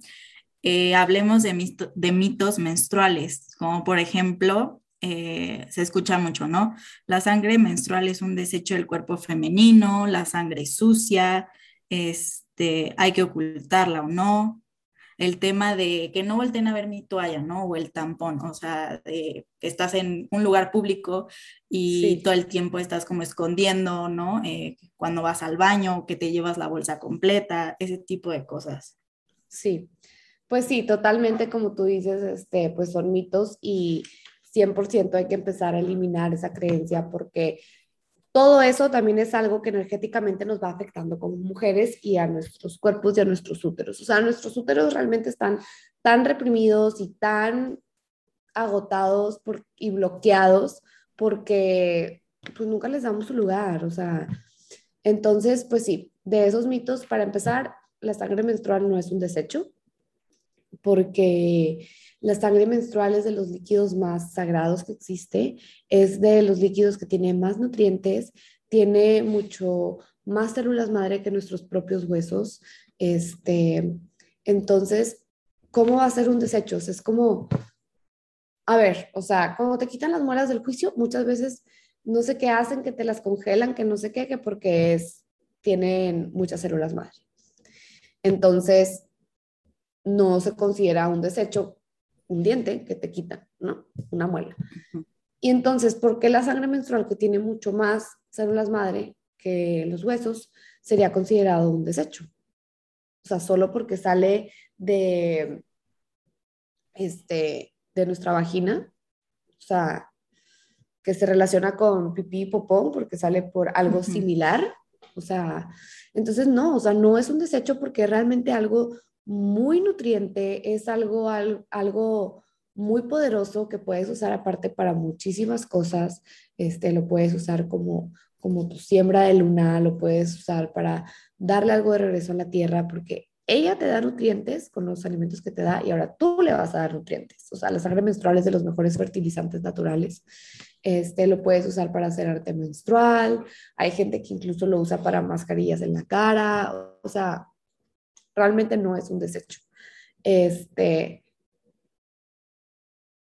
eh, hablemos de, mitos menstruales, como por ejemplo, eh, se escucha mucho, ¿no? La sangre menstrual es un desecho del cuerpo femenino, la sangre sucia, este, hay que ocultarla o no, el tema de que no volteen a ver mi toalla, ¿no? O el tampón, o sea, de que estás en un lugar público y todo el tiempo estás como escondiendo, ¿no? Eh, cuando vas al baño, que te llevas la bolsa completa, ese tipo de cosas. Sí, pues sí, totalmente como tú dices, este, pues son mitos y 100% hay que empezar a eliminar esa creencia porque todo eso también es algo que energéticamente nos va afectando como mujeres y a nuestros cuerpos y a nuestros úteros. O sea, nuestros úteros realmente están tan reprimidos y tan agotados y bloqueados porque pues nunca les damos su lugar. O sea, entonces, pues sí, de esos mitos, para empezar, la sangre menstrual no es un desecho porque la sangre menstrual es de los líquidos más sagrados que existe, es de los líquidos que tiene más nutrientes, tiene mucho más células madre que nuestros propios huesos. Este, entonces, ¿cómo va a ser un desecho? es como, a ver, o sea, cuando te quitan las muelas del juicio, muchas veces no sé qué hacen, que te las congelan, que no sé qué, que porque es, tienen muchas células madre. Entonces, no se considera un desecho un diente que te quita, ¿no? Una muela. Y entonces, ¿por qué la sangre menstrual que tiene mucho más células madre que los huesos sería considerado un desecho? O sea, solo porque sale de, este, de nuestra vagina, o sea, que se relaciona con pipí y popón porque sale por algo similar. O sea, entonces no, o sea, no es un desecho porque realmente algo muy nutriente, es algo, algo, muy poderoso que puedes usar aparte para muchísimas cosas. Este, lo puedes usar como, como tu siembra de luna, lo puedes usar para darle algo de regreso a la tierra, porque ella te da nutrientes con los alimentos que te da y ahora tú le vas a dar nutrientes. O sea, la sangre menstrual es de los mejores fertilizantes naturales. Este, lo puedes usar para hacer arte menstrual. Hay gente que incluso lo usa para mascarillas en la cara. O sea, realmente no es un desecho. Este,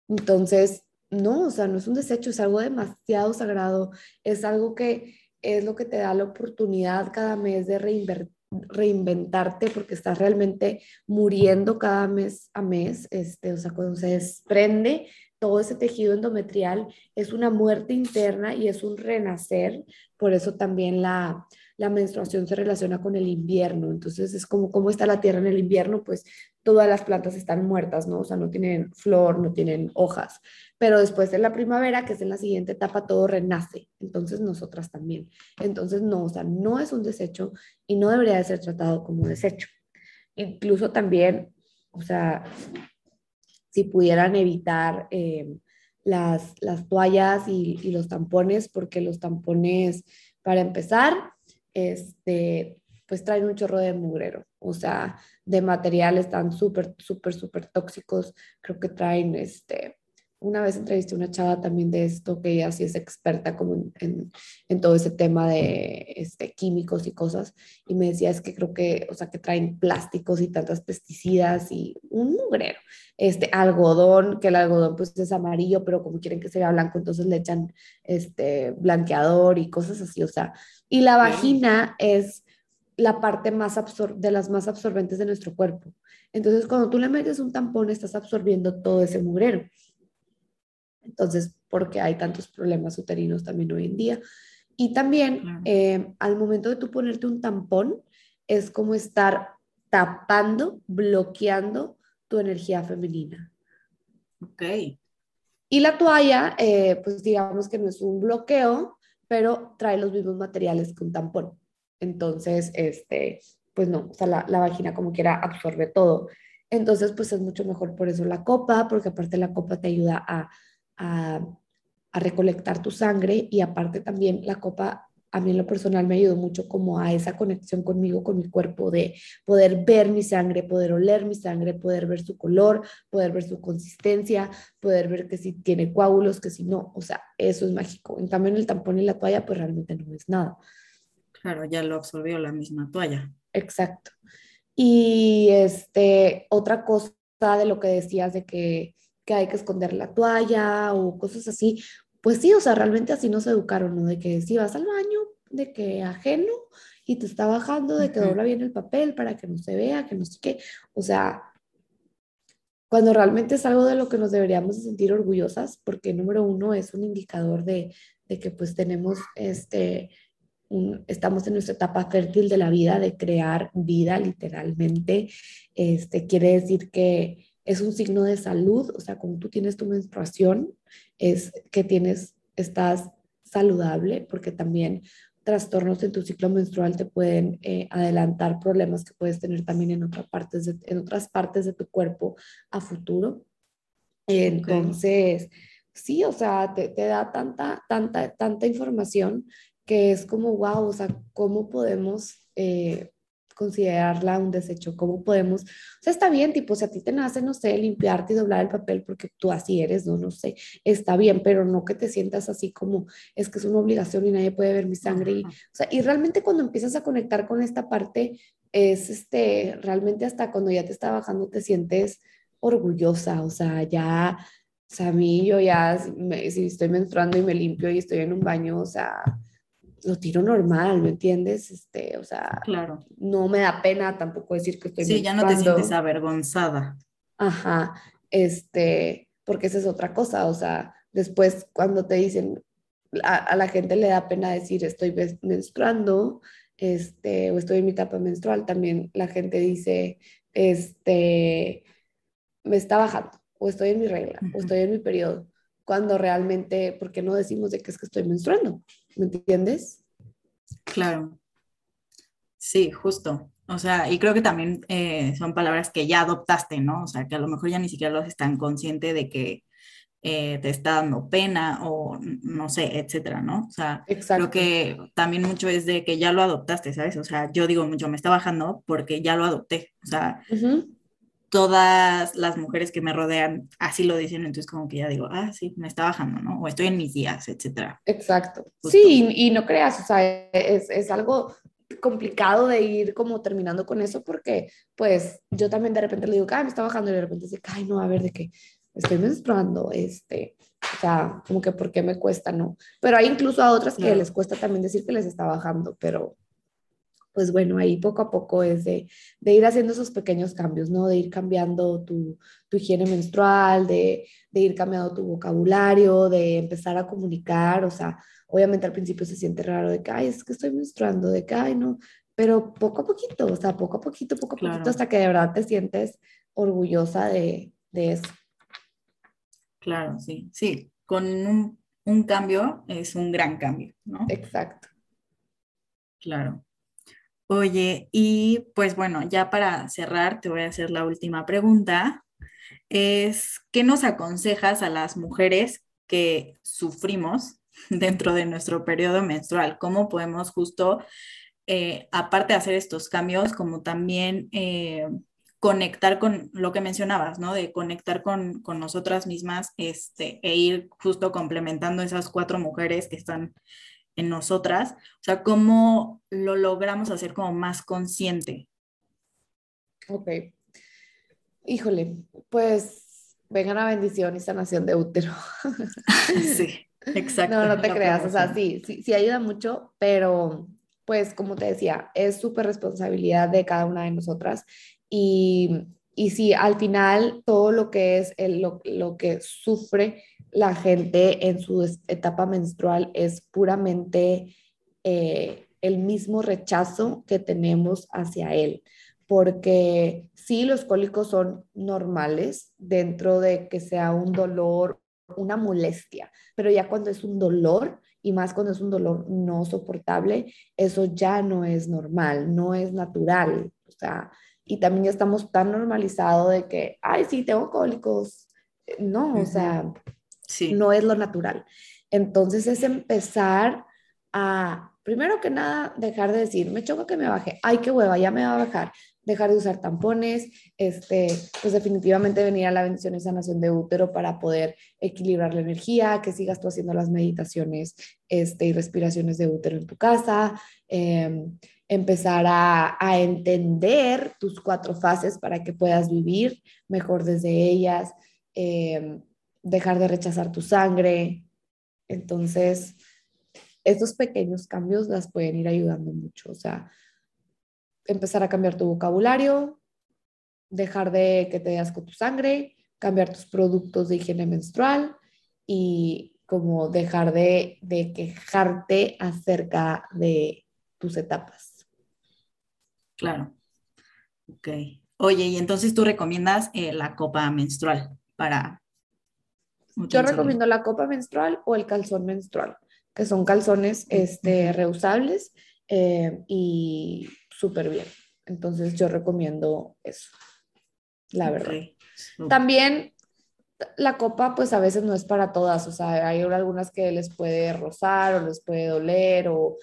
entonces, no, o sea, no es un desecho, es algo demasiado sagrado, es algo que es lo que te da la oportunidad cada mes de reinventarte porque estás realmente muriendo cada mes a mes, este, o sea, cuando se desprende todo ese tejido endometrial es una muerte interna y es un renacer, por eso también la, la menstruación se relaciona con el invierno, entonces es como cómo está la tierra en el invierno, pues todas las plantas están muertas, ¿no? O sea, no tienen flor, no tienen hojas, pero después de la primavera, que es en la siguiente etapa, todo renace, entonces nosotras también. Entonces, no, o sea, no es un desecho y no debería de ser tratado como desecho. Incluso también, o sea, si pudieran evitar eh, las, las toallas y, y los tampones, porque los tampones, para empezar, este, pues traen un chorro de mugrero, o sea, de materiales tan súper, súper, súper tóxicos. Creo que traen, este, una vez entrevisté a una chava también de esto, que ella sí es experta como en, en, todo ese tema de este, químicos y cosas, y me decía, es que creo que, o sea, que traen plásticos y tantas pesticidas y un mugrero. Este, algodón, que el algodón pues es amarillo, pero como quieren que se vea blanco, entonces le echan este, blanqueador y cosas así, o sea, y la vagina es la parte más de las más absorbentes de nuestro cuerpo. Entonces, cuando tú le metes un tampón, estás absorbiendo todo ese mugrero. Entonces, porque hay tantos problemas uterinos también hoy en día. Y también, eh, al momento de tú ponerte un tampón, es como estar tapando, bloqueando tu energía femenina. Ok. Y la toalla, eh, pues digamos que no es un bloqueo, pero trae los mismos materiales que un tampón. Entonces, este, pues no, o sea, la, la vagina como quiera absorbe todo. Entonces, pues es mucho mejor por eso la copa, porque aparte la copa te ayuda a, a, a recolectar tu sangre y aparte también la copa a mí en lo personal me ayudó mucho como a esa conexión conmigo, con mi cuerpo, de poder ver mi sangre, poder oler mi sangre, poder ver su color, poder ver su consistencia, poder ver que si tiene coágulos, que si no, o sea, eso es mágico. En cambio, en el tampón y la toalla, pues realmente no es nada. Claro, ya lo absorbió la misma toalla. Exacto. Y este, otra cosa de lo que decías de que, que hay que esconder la toalla o cosas así, pues sí, o sea, realmente así nos educaron, ¿no? De que si vas al baño, de que ajeno y te está bajando, de que dobla bien el papel para que no se vea, que no sé qué. O sea, cuando realmente es algo de lo que nos deberíamos sentir orgullosas, porque número uno es un indicador de, de que pues tenemos este, un, estamos en nuestra etapa fértil de la vida, de crear vida literalmente. Este, quiere decir que es un signo de salud, o sea, cuando tú tienes tu menstruación, es que tienes, estás saludable, porque también trastornos en tu ciclo menstrual te pueden eh, adelantar problemas que puedes tener también en, otras partes de, en otras partes de tu cuerpo a futuro. Entonces, sí, o sea, te, te, da tanta, tanta, tanta información que es como, wow, o sea, ¿cómo podemos eh, considerarla un desecho, cómo podemos, o sea, está bien, tipo, si a ti te nace, no sé, limpiarte y doblar el papel porque tú así eres, no, no sé, está bien, pero no que te sientas así como, es que es una obligación y nadie puede ver mi sangre. Y, o sea, y realmente cuando empiezas a conectar con esta parte, es este, realmente hasta cuando ya te está bajando te sientes orgullosa, o sea, ya, o sea, a mí yo ya, si estoy menstruando y me limpio y estoy en un baño, o sea, lo tiro normal, ¿me entiendes? Este, o sea, claro. no me da pena tampoco decir que estoy Sí, ya no te sientes avergonzada. Ajá, este, porque esa es otra cosa, o sea, después cuando te dicen, a, la gente le da pena decir estoy menstruando, este, o estoy en mi etapa menstrual, también la gente dice, este, me está bajando, o estoy en mi regla, o estoy en mi periodo, cuando realmente, ¿por qué no decimos de que es que estoy menstruando? ¿Me entiendes? Claro. Sí, justo. O sea, y creo que también eh, son palabras que ya adoptaste, ¿no? O sea, que a lo mejor ya ni siquiera los están consciente de que eh, te está dando pena o no sé, etcétera, ¿no? O sea, creo que también mucho es de que ya lo adoptaste, ¿sabes? O sea, yo digo mucho, me está bajando porque ya lo adopté. O sea, todas las mujeres que me rodean así lo dicen, entonces como que ya digo, ah, sí, me está bajando, ¿no? O estoy en mis días, etcétera. Exacto. Sí, y no creas, o sea, es, es, algo complicado de ir como terminando con eso porque pues yo también de repente le digo, ay, me está bajando y de repente dice, ay, no, a ver, de qué estoy menstruando, este, o sea, como que por qué me cuesta, ¿no? Pero hay incluso a otras que les cuesta también decir que les está bajando, pero pues bueno, ahí poco a poco es de, ir haciendo esos pequeños cambios, ¿no? De ir cambiando tu, higiene menstrual, de, ir cambiando tu vocabulario, de empezar a comunicar, o sea, obviamente al principio se siente raro de que, ay, es que estoy menstruando, de que, ay, no, pero poco a poquito, o sea, poco a poquito, poco a poquito, hasta que de verdad te sientes orgullosa de, eso. Claro, sí, sí, con un, un cambio es un gran cambio, ¿no? Exacto. Claro. Oye, y pues bueno, ya para cerrar, te voy a hacer la última pregunta. Es, ¿qué nos aconsejas a las mujeres que sufrimos dentro de nuestro periodo menstrual? ¿Cómo podemos justo, eh, aparte de hacer estos cambios, como también eh, conectar con lo que mencionabas, ¿no? De conectar con, con nosotras mismas este, e ir justo complementando esas cuatro mujeres que están en nosotras, o sea, cómo lo logramos hacer como más consciente. Ok. Híjole, pues venga una bendición y sanación de útero. sí, exacto. No, no te creas, o sea, sí, sí, sí ayuda mucho, pero pues como te decía, es súper responsabilidad de cada una de nosotras y, y sí, al final todo lo que es el, lo, lo que sufre la gente en su etapa menstrual es puramente eh, el mismo rechazo que tenemos hacia él, porque sí, los cólicos son normales dentro de que sea un dolor, una molestia, pero ya cuando es un dolor y más cuando es un dolor no soportable, eso ya no es normal, no es natural, o sea, y también ya estamos tan normalizados de que, ay, sí, tengo cólicos. No, o sea, no es lo natural. Entonces es empezar a, primero que nada, dejar de decir, me choca que me baje, ay, qué hueva, ya me va a bajar, dejar de usar tampones, este, pues definitivamente venir a la bendición y sanación de útero para poder equilibrar la energía, que sigas tú haciendo las meditaciones este, y respiraciones de útero en tu casa, em, empezar a, entender tus cuatro fases para que puedas vivir mejor desde ellas. Em, dejar de rechazar tu sangre. Entonces, estos pequeños cambios las pueden ir ayudando mucho. O sea, empezar a cambiar tu vocabulario, dejar de que te das con tu sangre, cambiar tus productos de higiene menstrual y como dejar de, quejarte acerca de tus etapas. Claro. Ok. Oye, y entonces tú recomiendas eh, la copa menstrual para yo recomiendo la copa menstrual o el calzón menstrual, que son calzones este, reusables eh, y súper bien. Entonces yo recomiendo eso, la verdad. También la copa pues a veces no es para todas, o sea, hay algunas que les puede rozar o les puede doler o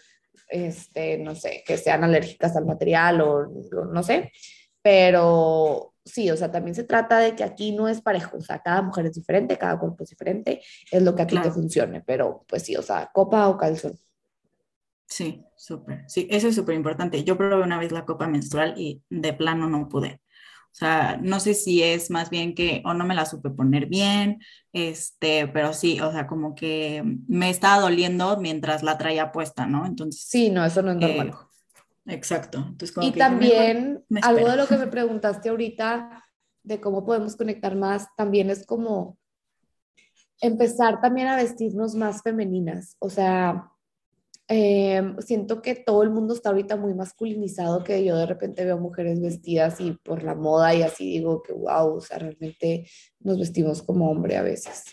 este, no sé, que sean alérgicas al material o no sé, pero sí, o sea, también se trata de que aquí no es parejo, o sea, cada mujer es diferente, cada cuerpo es diferente, es lo que a ti te funcione, pero pues sí, o sea, copa o calzón. Sí, súper, sí, eso es súper importante. Yo probé una vez la copa menstrual y de plano no pude. O sea, no sé si es más bien que o no me la supe poner bien, este, pero sí, o sea, como que me estaba doliendo mientras la traía puesta, ¿no? Entonces. Sí, no, eso no es normal. Eh, Exacto. y también algo de lo que me preguntaste ahorita de cómo podemos conectar más, también es como empezar también a vestirnos más femeninas. O sea, em, siento que todo el mundo está ahorita muy masculinizado, que yo de repente veo mujeres vestidas y por la moda y así digo que wow, o sea, realmente nos vestimos como hombre a veces.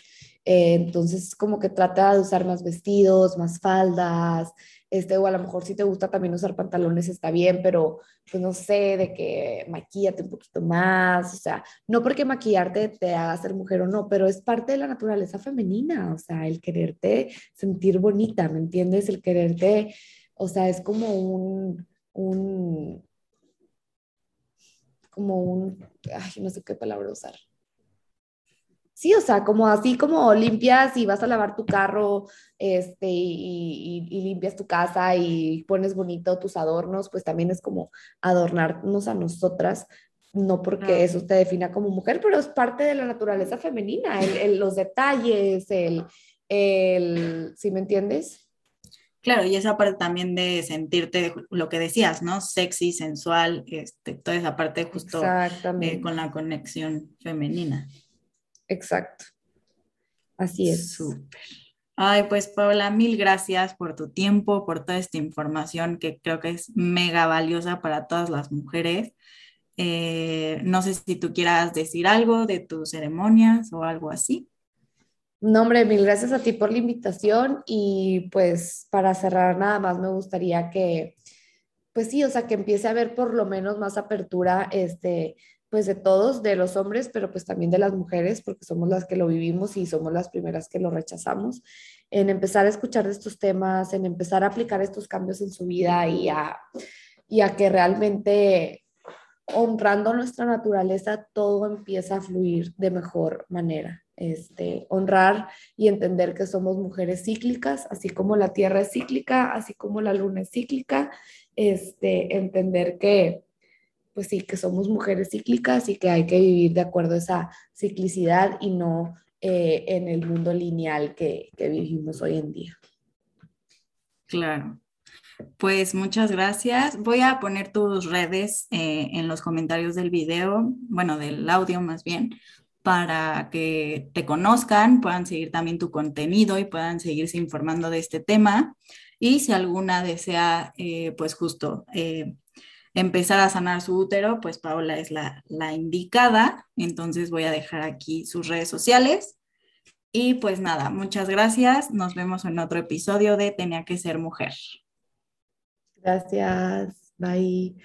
Eh, entonces, como que trata de usar más vestidos, más faldas, este, o a lo mejor si te gusta también usar pantalones está bien, pero pues no sé, de que maquillate un poquito más, o sea, no porque maquillarte te haga ser mujer o no, pero es parte de la naturaleza femenina, o sea, el quererte sentir bonita, ¿me entiendes? El quererte, o sea, es como un, un como un, ay, no sé qué palabra usar, Sí, o sea, como así como limpias y vas a lavar tu carro este, y, limpias tu casa y pones bonito tus adornos, pues también es como adornarnos a nosotras, no porque eso te defina como mujer, pero es parte de la naturaleza femenina, el, los detalles, el, el, ¿sí me entiendes? Claro, y esa parte también de sentirte, lo que decías, ¿no? Sexy, sensual, este, toda esa parte justo eh, con la conexión femenina. Exacto. Así es. Súper. Ay, pues Paola, mil gracias por tu tiempo, por toda esta información que creo que es mega valiosa para todas las mujeres. Eh, no sé si tú quieras decir algo de tus ceremonias o algo así. No, hombre, mil gracias a ti por la invitación y pues para cerrar nada más me gustaría que, pues sí, o sea, que empiece a haber por lo menos más apertura, este, pues de todos, de los hombres, pero pues también de las mujeres, porque somos las que lo vivimos y somos las primeras que lo rechazamos, en empezar a escuchar de estos temas, en empezar a aplicar estos cambios en su vida y a, y a que realmente honrando nuestra naturaleza todo empieza a fluir de mejor manera. Este, honrar y entender que somos mujeres cíclicas, así como la Tierra es cíclica, así como la Luna es cíclica, este, entender que, pues sí, que somos mujeres cíclicas y que hay que vivir de acuerdo a esa ciclicidad y no eh, en el mundo lineal que, que vivimos hoy en día. Claro. Pues muchas gracias. Voy a poner tus redes eh, en los comentarios del video, bueno, del audio más bien, para que te conozcan, puedan seguir también tu contenido y puedan seguirse informando de este tema. Y si alguna desea, eh, pues justo eh, empezar a sanar su útero, pues Paola es la, la indicada. Entonces voy a dejar aquí sus redes sociales. Y pues nada, muchas gracias. Nos vemos en otro episodio de Tenía que ser mujer. Gracias. Bye.